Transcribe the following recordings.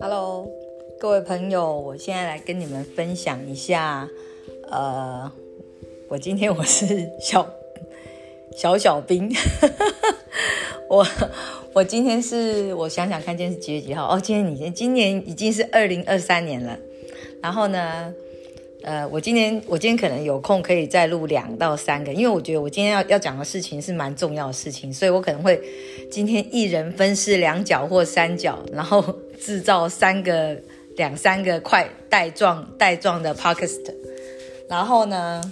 Hello，各位朋友，我现在来跟你们分享一下，呃，我今天我是小 小小兵，我我今天是我想想看，今天是几月几号？哦，今天已经今年已经是二零二三年了，然后呢？呃，我今天我今天可能有空可以再录两到三个，因为我觉得我今天要要讲的事情是蛮重要的事情，所以我可能会今天一人分饰两角或三角，然后制造三个两三个快带状带状的 podcast。然后呢，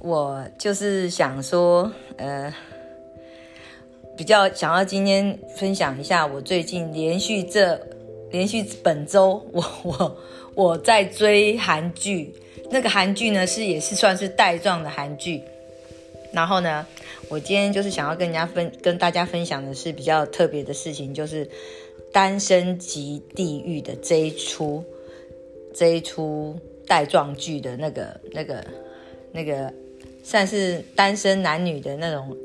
我就是想说，呃，比较想要今天分享一下我最近连续这连续本周我我我在追韩剧。那个韩剧呢，是也是算是带状的韩剧。然后呢，我今天就是想要跟人家分跟大家分享的是比较特别的事情，就是《单身级地狱》的这一出这一出带状剧的那个那个那个，算是单身男女的那种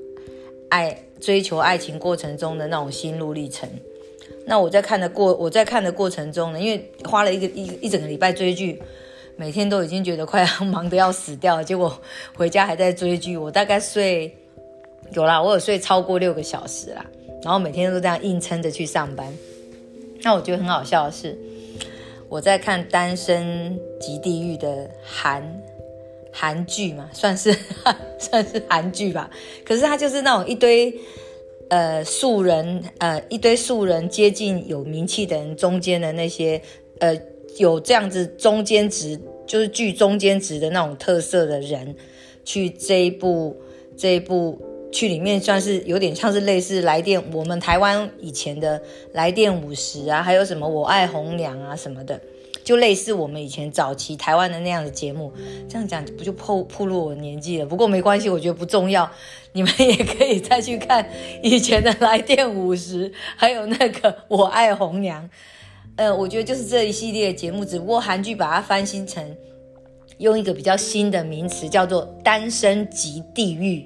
爱追求爱情过程中的那种心路历程。那我在看的过我在看的过程中呢，因为花了一个一一整个礼拜追剧。每天都已经觉得快要 忙得要死掉了，结果回家还在追剧。我大概睡有啦，我有睡超过六个小时啦。然后每天都这样硬撑着去上班。那我觉得很好笑的是，我在看《单身即地狱》的韩韩剧嘛，算是 算是韩剧吧。可是它就是那种一堆呃素人呃一堆素人接近有名气的人中间的那些呃。有这样子中间值，就是剧中间值的那种特色的人，去这一部这一部去里面算是有点像是类似来电，我们台湾以前的来电五十啊，还有什么我爱红娘啊什么的，就类似我们以前早期台湾的那样的节目。这样讲不就破破露我年纪了？不过没关系，我觉得不重要，你们也可以再去看以前的来电五十，还有那个我爱红娘。呃，我觉得就是这一系列节目，只不过韩剧把它翻新成用一个比较新的名词，叫做“单身级地狱”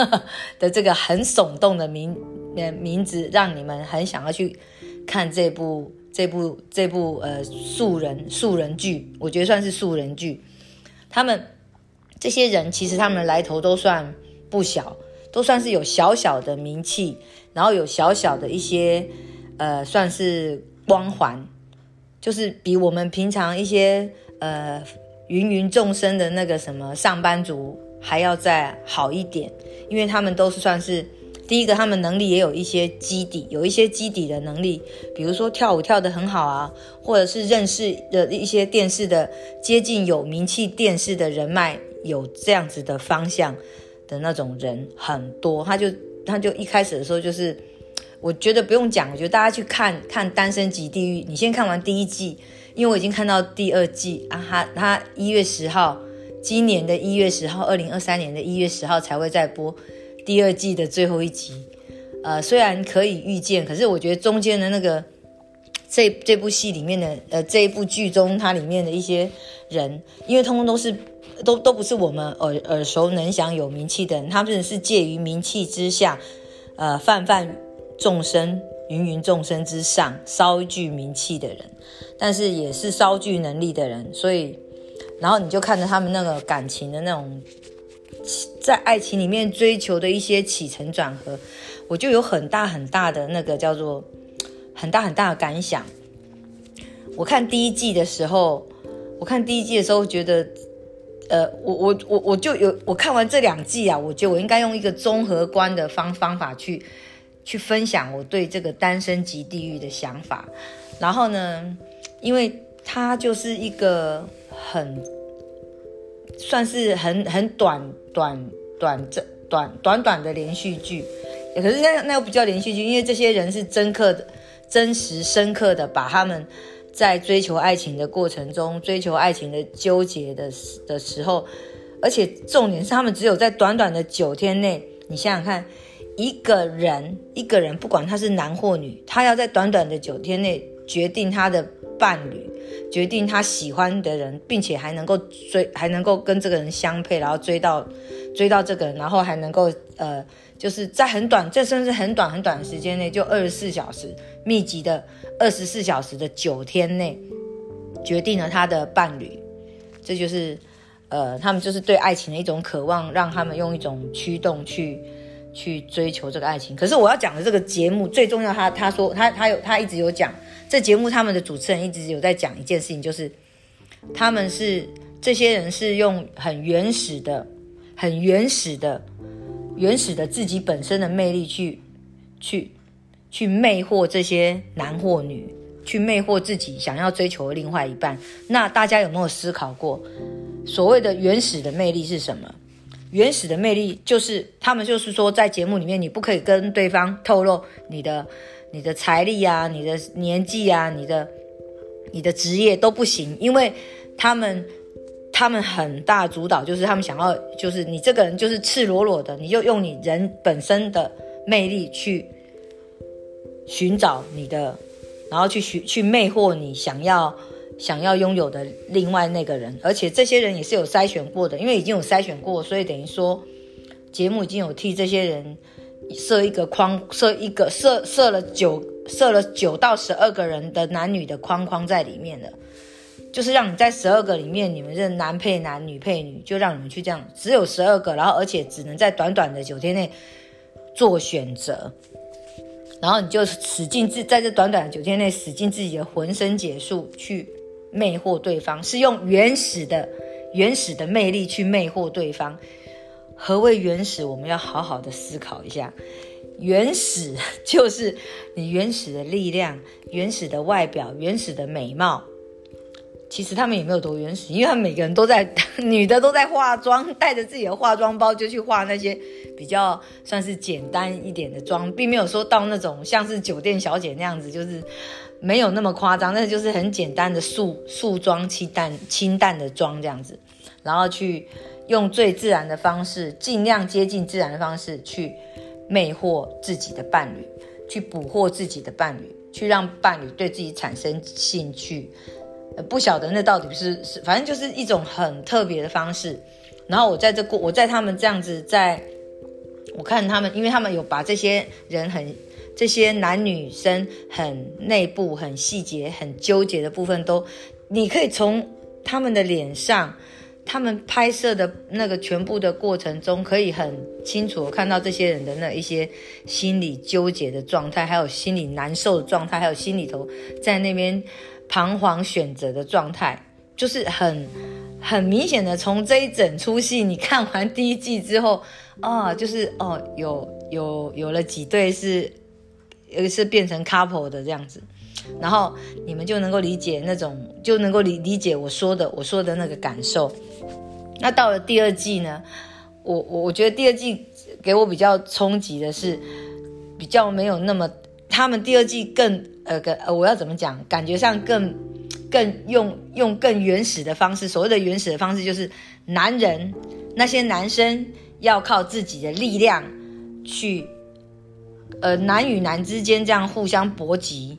的这个很耸动的名呃名字，让你们很想要去看这部这部这部呃素人素人剧。我觉得算是素人剧，他们这些人其实他们的来头都算不小，都算是有小小的名气，然后有小小的一些呃算是。光环就是比我们平常一些呃芸芸众生的那个什么上班族还要再好一点，因为他们都是算是第一个，他们能力也有一些基底，有一些基底的能力，比如说跳舞跳得很好啊，或者是认识的一些电视的接近有名气电视的人脉，有这样子的方向的那种人很多，他就他就一开始的时候就是。我觉得不用讲，我觉得大家去看看《单身级地狱》，你先看完第一季，因为我已经看到第二季啊，他他一月十号，今年的一月十号，二零二三年的一月十号才会再播第二季的最后一集。呃，虽然可以预见，可是我觉得中间的那个这这部戏里面的呃这一部剧中，它里面的一些人，因为通通都是都都不是我们耳耳熟能详有名气的人，他们是介于名气之下，呃，泛泛。众生芸芸众生之上，稍具名气的人，但是也是稍具能力的人，所以，然后你就看着他们那个感情的那种，在爱情里面追求的一些起承转合，我就有很大很大的那个叫做很大很大的感想。我看第一季的时候，我看第一季的时候觉得，呃，我我我我就有我看完这两季啊，我觉得我应该用一个综合观的方方法去。去分享我对这个单身级地狱的想法，然后呢，因为它就是一个很算是很很短短短这短短短的连续剧，可是那那又不叫连续剧，因为这些人是真刻的、真实深刻的把他们在追求爱情的过程中、追求爱情的纠结的的时候，而且重点是他们只有在短短的九天内，你想想看。一个人，一个人，不管他是男或女，他要在短短的九天内决定他的伴侣，决定他喜欢的人，并且还能够追，还能够跟这个人相配，然后追到追到这个人，然后还能够呃就是在很短，这甚至很短很短的时间内，就二十四小时密集的二十四小时的九天内，决定了他的伴侣。这就是，呃，他们就是对爱情的一种渴望，让他们用一种驱动去去追求这个爱情。可是我要讲的这个节目最重要，他他说他他有他一直有讲，这节目他们的主持人一直有在讲一件事情，就是他们是这些人是用很原始的、很原始的。原始的自己本身的魅力，去去去魅惑这些男或女，去魅惑自己想要追求的另外一半。那大家有没有思考过，所谓的原始的魅力是什么？原始的魅力就是他们就是说，在节目里面你不可以跟对方透露你的你的财力啊、你的年纪啊、你的你的职业都不行，因为他们。他们很大主导，就是他们想要，就是你这个人就是赤裸裸的，你就用你人本身的魅力去寻找你的，然后去寻去魅惑你想要想要拥有的另外那个人，而且这些人也是有筛选过的，因为已经有筛选过，所以等于说节目已经有替这些人设一个框，设一个设设了九设了九到十二个人的男女的框框在里面了。就是让你在十二个里面，你们认男配男，女配女，就让你们去这样，只有十二个，然后而且只能在短短的九天内做选择，然后你就使尽自在这短短的九天内使尽自己的浑身解数去魅惑对方，是用原始的原始的魅力去魅惑对方。何谓原始？我们要好好的思考一下。原始就是你原始的力量、原始的外表、原始的美貌。其实他们也没有多原始，因为他们每个人都在，女的都在化妆，带着自己的化妆包就去化那些比较算是简单一点的妆，并没有说到那种像是酒店小姐那样子，就是没有那么夸张，那就是很简单的素素妆、清淡清淡的妆这样子，然后去用最自然的方式，尽量接近自然的方式去魅惑自己的伴侣，去捕获自己的伴侣，去让伴侣对自己产生兴趣。不晓得那到底是是，反正就是一种很特别的方式。然后我在这过，我在他们这样子，在我看他们，因为他们有把这些人很这些男女生很内部、很细节、很纠结的部分都，你可以从他们的脸上，他们拍摄的那个全部的过程中，可以很清楚看到这些人的那一些心理纠结的状态，还有心理难受的状态，还有心里头在那边。彷徨选择的状态，就是很很明显的。从这一整出戏，你看完第一季之后，啊，就是哦，有有有了几对是，呃，是变成 couple 的这样子，然后你们就能够理解那种，就能够理理解我说的我说的那个感受。那到了第二季呢，我我我觉得第二季给我比较冲击的是，比较没有那么，他们第二季更。呃，个呃，我要怎么讲？感觉上更更用用更原始的方式。所谓的原始的方式，就是男人那些男生要靠自己的力量去，呃，男与男之间这样互相搏击，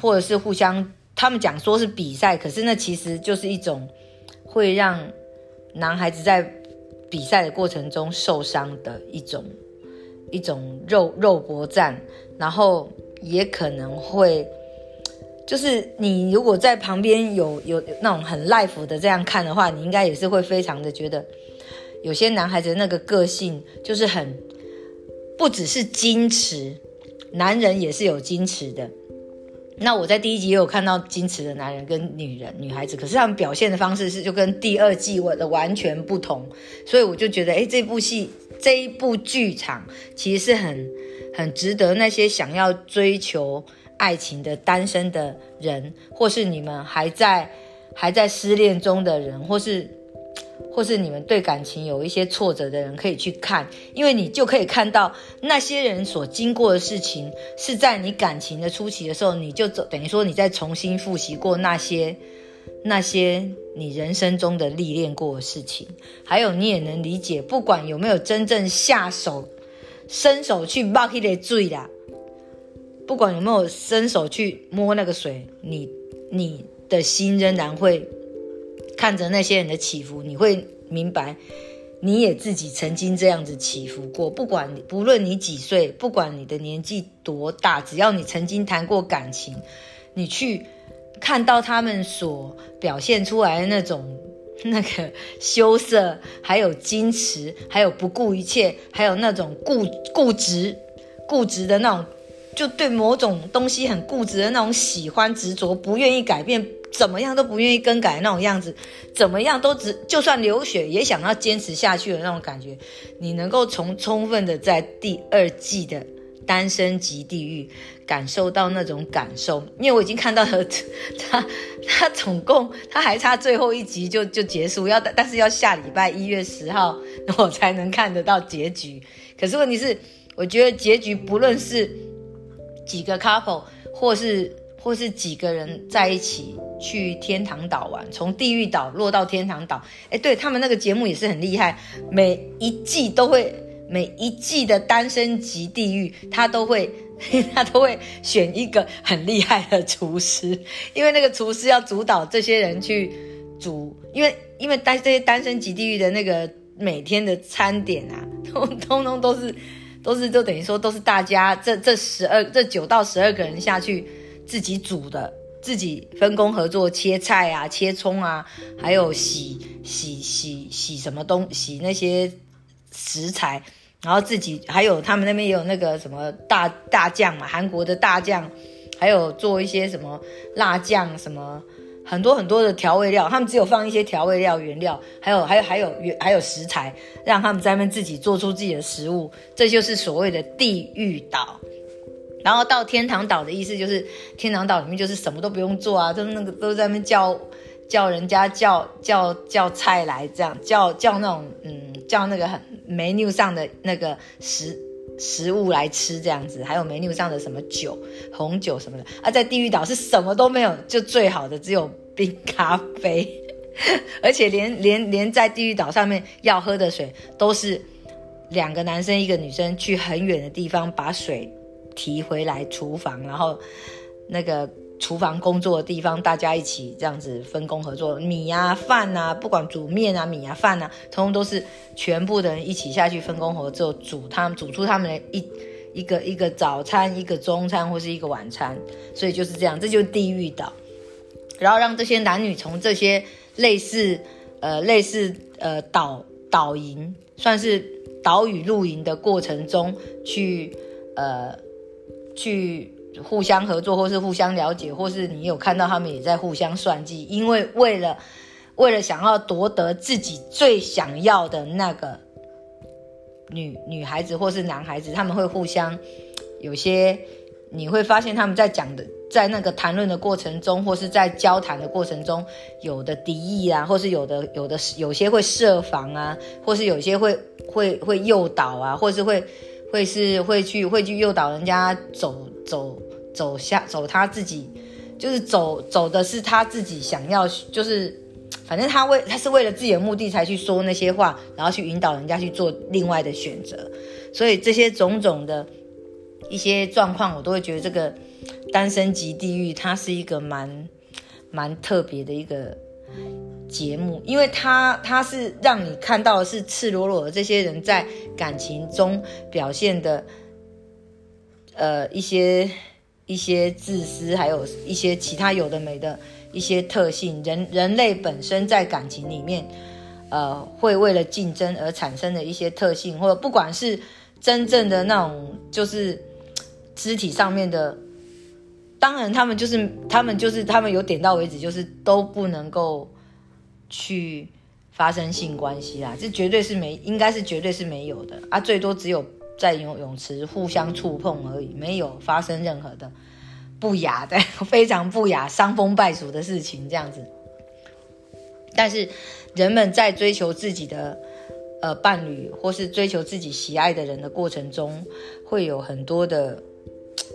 或者是互相，他们讲说是比赛，可是那其实就是一种会让男孩子在比赛的过程中受伤的一种一种肉肉搏战，然后。也可能会，就是你如果在旁边有有那种很 life 的这样看的话，你应该也是会非常的觉得，有些男孩子那个个性就是很，不只是矜持，男人也是有矜持的。那我在第一集也有看到矜持的男人跟女人、女孩子，可是他们表现的方式是就跟第二季我的完全不同，所以我就觉得，哎，这部戏这一部剧场其实是很。很值得那些想要追求爱情的单身的人，或是你们还在还在失恋中的人，或是或是你们对感情有一些挫折的人，可以去看，因为你就可以看到那些人所经过的事情，是在你感情的初期的时候，你就，等于说你在重新复习过那些那些你人生中的历练过的事情，还有你也能理解，不管有没有真正下手。伸手去摸那个水啦，不管有没有伸手去摸那个水，你你的心仍然会看着那些人的起伏，你会明白，你也自己曾经这样子起伏过。不管不论你几岁，不管你的年纪多大，只要你曾经谈过感情，你去看到他们所表现出来的那种那个羞涩，还有矜持，还有不顾一切，还有那种固固执、固执的那种。就对某种东西很固执的那种喜欢执着，不愿意改变，怎么样都不愿意更改那种样子，怎么样都只就算流血也想要坚持下去的那种感觉，你能够从充分的在第二季的单身级地狱感受到那种感受，因为我已经看到了他他总共他还差最后一集就就结束，要但是要下礼拜一月十号我才能看得到结局，可是问题是，我觉得结局不论是。几个 couple，或是或是几个人在一起去天堂岛玩，从地狱岛落到天堂岛。哎，对他们那个节目也是很厉害，每一季都会，每一季的单身级地狱，他都会 他都会选一个很厉害的厨师，因为那个厨师要主导这些人去煮，因为因为单这些单身级地狱的那个每天的餐点啊，通通通都是。都是就等于说都是大家这这十二这九到十二个人下去自己煮的，自己分工合作切菜啊、切葱啊，还有洗洗洗洗什么东洗那些食材，然后自己还有他们那边也有那个什么大大酱嘛，韩国的大酱，还有做一些什么辣酱什么。很多很多的调味料，他们只有放一些调味料原料，还有还有还有原还有食材，让他们在那边自己做出自己的食物，这就是所谓的地狱岛。然后到天堂岛的意思就是，天堂岛里面就是什么都不用做啊，都那个都在那边叫叫人家叫叫叫菜来，这样叫叫那种嗯叫那个很 menu 上的那个食。食物来吃这样子，还有 menu 上的什么酒、红酒什么的啊，在地狱岛是什么都没有，就最好的只有冰咖啡，而且连连连在地狱岛上面要喝的水都是两个男生一个女生去很远的地方把水提回来厨房，然后那个。厨房工作的地方，大家一起这样子分工合作，米啊、饭啊，不管煮面啊、米啊、饭啊，通通都是全部的人一起下去分工合作煮，他们煮出他们的一一个一个早餐、一个中餐或是一个晚餐，所以就是这样，这就是地狱岛。然后让这些男女从这些类似呃类似呃岛岛营，算是岛屿露营的过程中去呃去。互相合作，或是互相了解，或是你有看到他们也在互相算计，因为为了为了想要夺得自己最想要的那个女女孩子或是男孩子，他们会互相有些你会发现他们在讲的，在那个谈论的过程中，或是在交谈的过程中，有的敌意啊，或是有的有的有些会设防啊，或是有些会会会诱导啊，或是会。会是会去会去诱导人家走走走下走他自己，就是走走的是他自己想要，就是反正他为他是为了自己的目的才去说那些话，然后去引导人家去做另外的选择。所以这些种种的一些状况，我都会觉得这个单身级地狱，它是一个蛮蛮特别的一个。节目，因为他他是让你看到的是赤裸裸的这些人在感情中表现的，呃，一些一些自私，还有一些其他有的没的一些特性。人人类本身在感情里面，呃，会为了竞争而产生的一些特性，或者不管是真正的那种，就是肢体上面的，当然他们就是他们就是他们有点到为止，就是都不能够。去发生性关系啦，这绝对是没，应该是绝对是没有的啊，最多只有在游泳池互相触碰而已，没有发生任何的不雅的、非常不雅、伤风败俗的事情这样子。但是人们在追求自己的呃伴侣，或是追求自己喜爱的人的过程中，会有很多的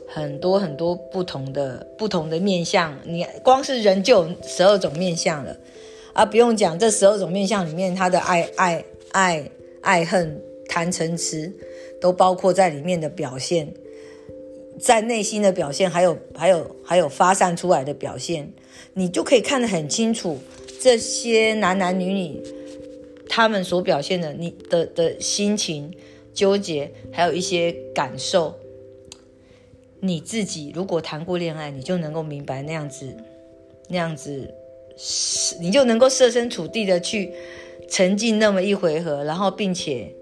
很多很多不同的不同的面相。你光是人就有十二种面相了。啊，不用讲，这十二种面相里面，他的爱、爱、爱、爱恨、贪嗔痴，都包括在里面的表现，在内心的表现，还有、还有、还有发散出来的表现，你就可以看得很清楚，这些男男女女，他们所表现的你的的心情纠结，还有一些感受，你自己如果谈过恋爱，你就能够明白那样子，那样子，你就能够设身处地的去沉浸那么一回合，然后并且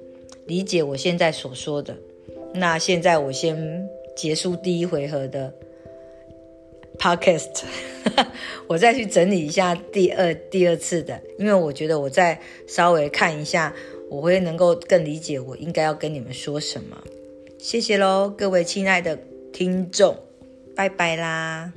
理解我现在所说的。那现在我先结束第一回合的 podcast，我再去整理一下第二第二次的，因为我觉得我再稍微看一下，我会能够更理解我应该要跟你们说什么。谢谢喽，各位亲爱的听众，拜拜啦。